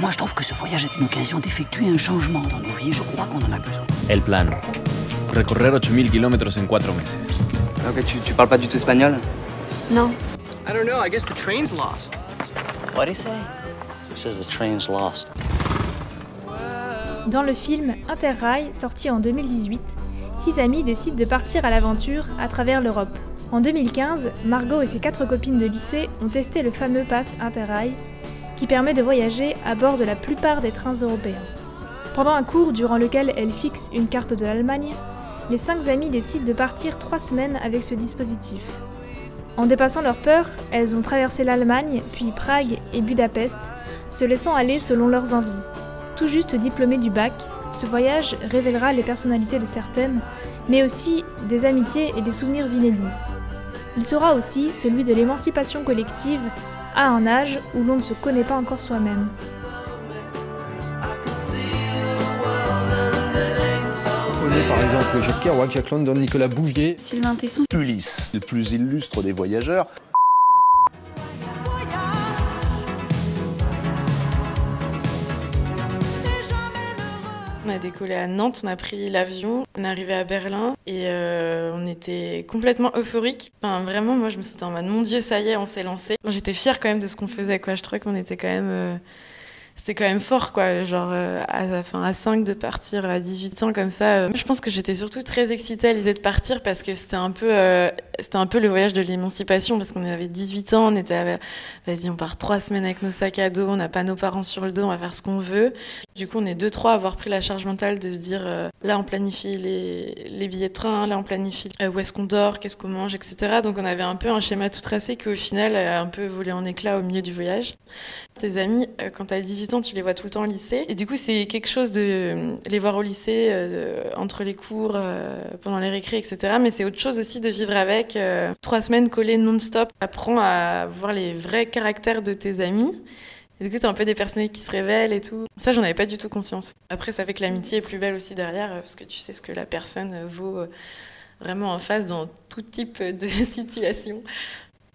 Moi, je trouve que ce voyage est une occasion d'effectuer un changement dans nos vies et je crois qu'on en a besoin. El plan. Recorrer 8000 kilómetros en 4 meses. Ok, tu, tu parles pas du tout espagnol? Non. I don't know. I guess the train's lost. What'd he say? He says the train's lost. Dans le film Interrail, sorti en 2018, six amis décident de partir à l'aventure à travers l'Europe. En 2015, Margot et ses quatre copines de lycée ont testé le fameux pass Interrail, qui permet de voyager à bord de la plupart des trains européens. Pendant un cours durant lequel elles fixent une carte de l'Allemagne, les cinq amis décident de partir trois semaines avec ce dispositif. En dépassant leur peur, elles ont traversé l'Allemagne, puis Prague et Budapest, se laissant aller selon leurs envies. Tout juste diplômées du bac, ce voyage révélera les personnalités de certaines, mais aussi des amitiés et des souvenirs inédits. Il sera aussi celui de l'émancipation collective à un âge où l'on ne se connaît pas encore soi-même. Prenez par exemple Jacques Kerouac, Jacques London, Nicolas Bouvier. Sylvain Tesson. Ulysse, le plus illustre des voyageurs. Décollé à Nantes, on a pris l'avion, on est arrivé à Berlin et euh, on était complètement euphorique. Enfin, vraiment, moi je me sentais en mode mon Dieu, ça y est, on s'est lancé. J'étais fière quand même de ce qu'on faisait, quoi. Je trouvais qu'on était quand même. C'était quand même fort, quoi. Genre, euh, à, enfin, à 5 de partir à 18 ans comme ça. euh. Je pense que j'étais surtout très excitée à l'idée de partir parce que c'était un peu, euh, c'était un peu le voyage de l'émancipation parce qu'on avait 18 ans, on était, à- vas-y, on part trois semaines avec nos sacs à dos, on n'a pas nos parents sur le dos, on va faire ce qu'on veut. Du coup, on est deux, trois à avoir pris la charge mentale de se dire, euh, là, on planifie les, les billets de train, là, on planifie où est-ce qu'on dort, qu'est-ce qu'on mange, etc. Donc, on avait un peu un schéma tout tracé qui, au final, a un peu volé en éclats au milieu du voyage. Tes amis, quand t'as 18 tu les vois tout le temps au lycée. Et du coup, c'est quelque chose de euh, les voir au lycée, euh, entre les cours, euh, pendant les récrés, etc. Mais c'est autre chose aussi de vivre avec trois semaines collées non-stop. Apprends à voir les vrais caractères de tes amis. Et du coup, t'as un peu des personnalités qui se révèlent et tout? Ça, j'en avais pas du tout conscience. Après, ça fait que l'amitié est plus belle aussi derrière, parce que tu sais ce que la personne vaut vraiment en face dans tout type de situation.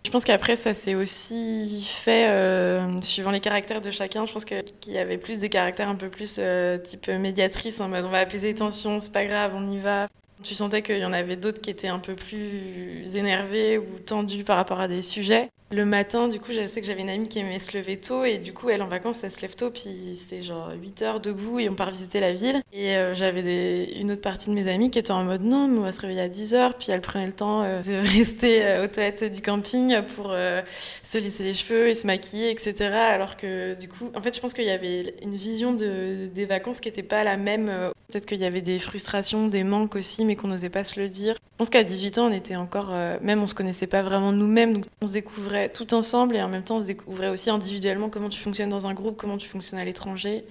Je pense qu'après, ça s'est aussi fait euh, suivant les caractères de chacun. Je pense qu'il y avait plus des caractères un peu plus euh, type médiatrice, en mode on va apaiser les tensions, c'est pas grave, on y va. Tu sentais qu'il y en avait d'autres qui étaient un peu plus énervés ou tendus par rapport à des sujets. Le matin, du coup, je sais que j'avais une amie qui aimait se lever tôt et du coup, elle en vacances, elle se lève tôt, puis c'était genre 8 heures debout et on part visiter la ville. Et euh, j'avais une autre partie de mes amis qui étaient en mode non, mais on va se réveiller à 10 heures, puis elle prenait le temps euh, de rester euh, aux toilettes du camping pour euh, se lisser les cheveux et se maquiller, etc. Alors que du coup, en fait, je pense qu'il y avait une vision de, des vacances qui n'était pas la même. Peut-être qu'il y avait des frustrations, des manques aussi, mais qu'on n'osait pas se le dire. Je pense qu'à 18 ans, on était encore, euh, même on se connaissait pas vraiment nous-mêmes, donc on se découvrait tout ensemble et en même temps on se découvrait aussi individuellement comment tu fonctionnes dans un groupe, comment tu fonctionnes à l'étranger.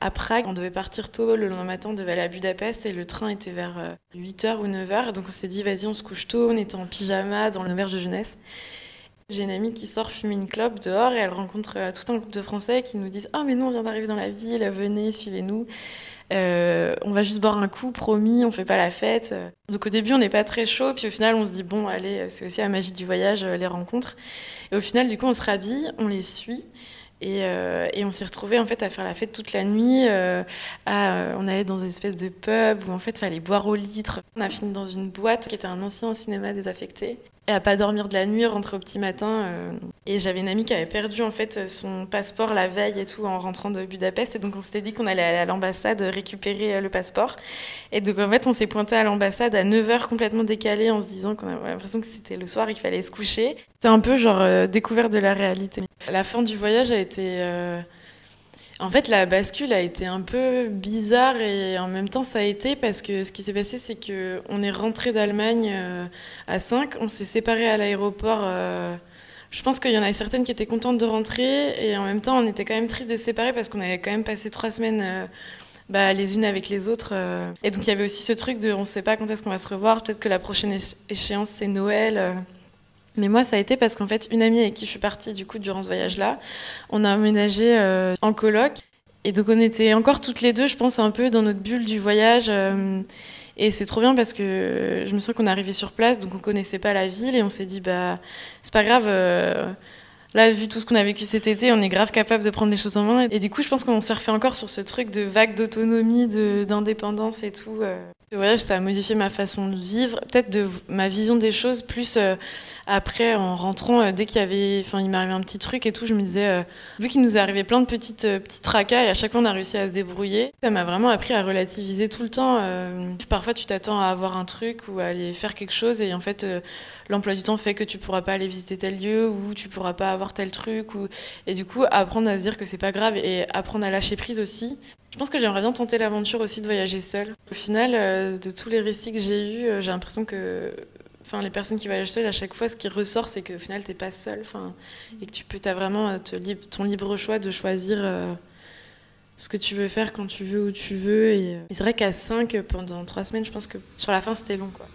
À Prague, on devait partir tôt, le lendemain matin on devait aller à Budapest et le train était vers 8h ou 9h, donc on s'est dit vas-y on se couche tôt, on était en pyjama dans l'auberge de jeunesse. J'ai une amie qui sort fumer une clope dehors et elle rencontre euh, tout un groupe de Français qui nous disent « Oh mais nous on vient d'arriver dans la ville, venez, suivez-nous ». Euh, on va juste boire un coup, promis, on fait pas la fête. Donc au début, on n'est pas très chaud, puis au final, on se dit bon, allez, c'est aussi la magie du voyage, euh, les rencontres. Et au final, du coup, on se rhabille, on les suit. Et, euh, et on s'est retrouvés en fait à faire la fête toute la nuit. euh, euh, on allait dans une espèce de pub où en fait fallait boire au litre. On a fini dans une boîte qui était un ancien cinéma désaffecté. Et à pas dormir de la nuit, rentrer au petit matin. et j'avais une amie qui avait perdu en fait son passeport la veille et tout en rentrant de Budapest. Et donc on s'était dit qu'on allait aller à l'ambassade récupérer le passeport. Et donc en fait on s'est pointé à l'ambassade à 9h complètement décalé en se disant qu'on avait l'impression que c'était le soir et qu'il fallait se coucher. C'était un peu genre découverte de la réalité. La fin du voyage a été... euh, En fait, la bascule a été un peu bizarre et en même temps, ça a été parce que ce qui s'est passé, c'est que on est rentré d'Allemagne euh, à 5, on s'est séparés à l'aéroport. euh, Je pense qu'il y en a certaines qui étaient contentes de rentrer et en même temps, on était quand même tristes de se séparer parce qu'on avait quand même passé trois semaines bah, les unes avec les autres. Et donc, il y avait aussi ce truc de on ne sait pas quand est-ce qu'on va se revoir. Peut-être que la prochaine échéance, c'est Noël. Euh. Mais moi, ça a été parce qu'en fait, une amie avec qui je suis partie du coup durant ce voyage-là, on a emménagé euh, en coloc. Et donc, on était encore toutes les deux, je pense, un peu dans notre bulle du voyage. euh, et c'est trop bien parce que je me sens qu'on est arrivé sur place, donc on connaissait pas la ville et on s'est dit, bah, c'est pas grave. euh, Là, vu tout ce qu'on a vécu cet été, on est grave capable de prendre les choses en main. Et du coup, je pense qu'on se refait encore sur ce truc de vague d'autonomie, d'indépendance et tout. Euh. Le voyage, ça a modifié ma façon de vivre, peut-être de ma vision des choses, plus euh, après, en rentrant, euh, dès qu'il y avait, enfin, il m'arrivait un petit truc et tout, je me disais, vu qu'il nous arrivé plein de petites, petits tracas et à chaque fois on a réussi à se débrouiller, ça m'a vraiment appris à relativiser tout le temps. parfois, tu t'attends à avoir un truc ou à aller faire quelque chose et en fait, l'emploi du temps fait que tu pourras pas aller visiter tel lieu ou tu pourras pas avoir tel truc. Et du coup, apprendre à se dire que c'est pas grave et apprendre à lâcher prise aussi. Je pense que j'aimerais bien tenter l'aventure aussi de voyager seule. Au final, euh, de tous les récits que j'ai eus, euh, j'ai l'impression que enfin, les personnes qui voyagent seules, à chaque fois, ce qui ressort, c'est qu'au final, t'es pas seule. Enfin, et que tu peux, as vraiment euh, ton libre choix de choisir ce que tu veux faire quand tu veux, où tu veux. Et c'est vrai qu'à 5, pendant 3 semaines, je pense que sur la fin, c'était long. quoi.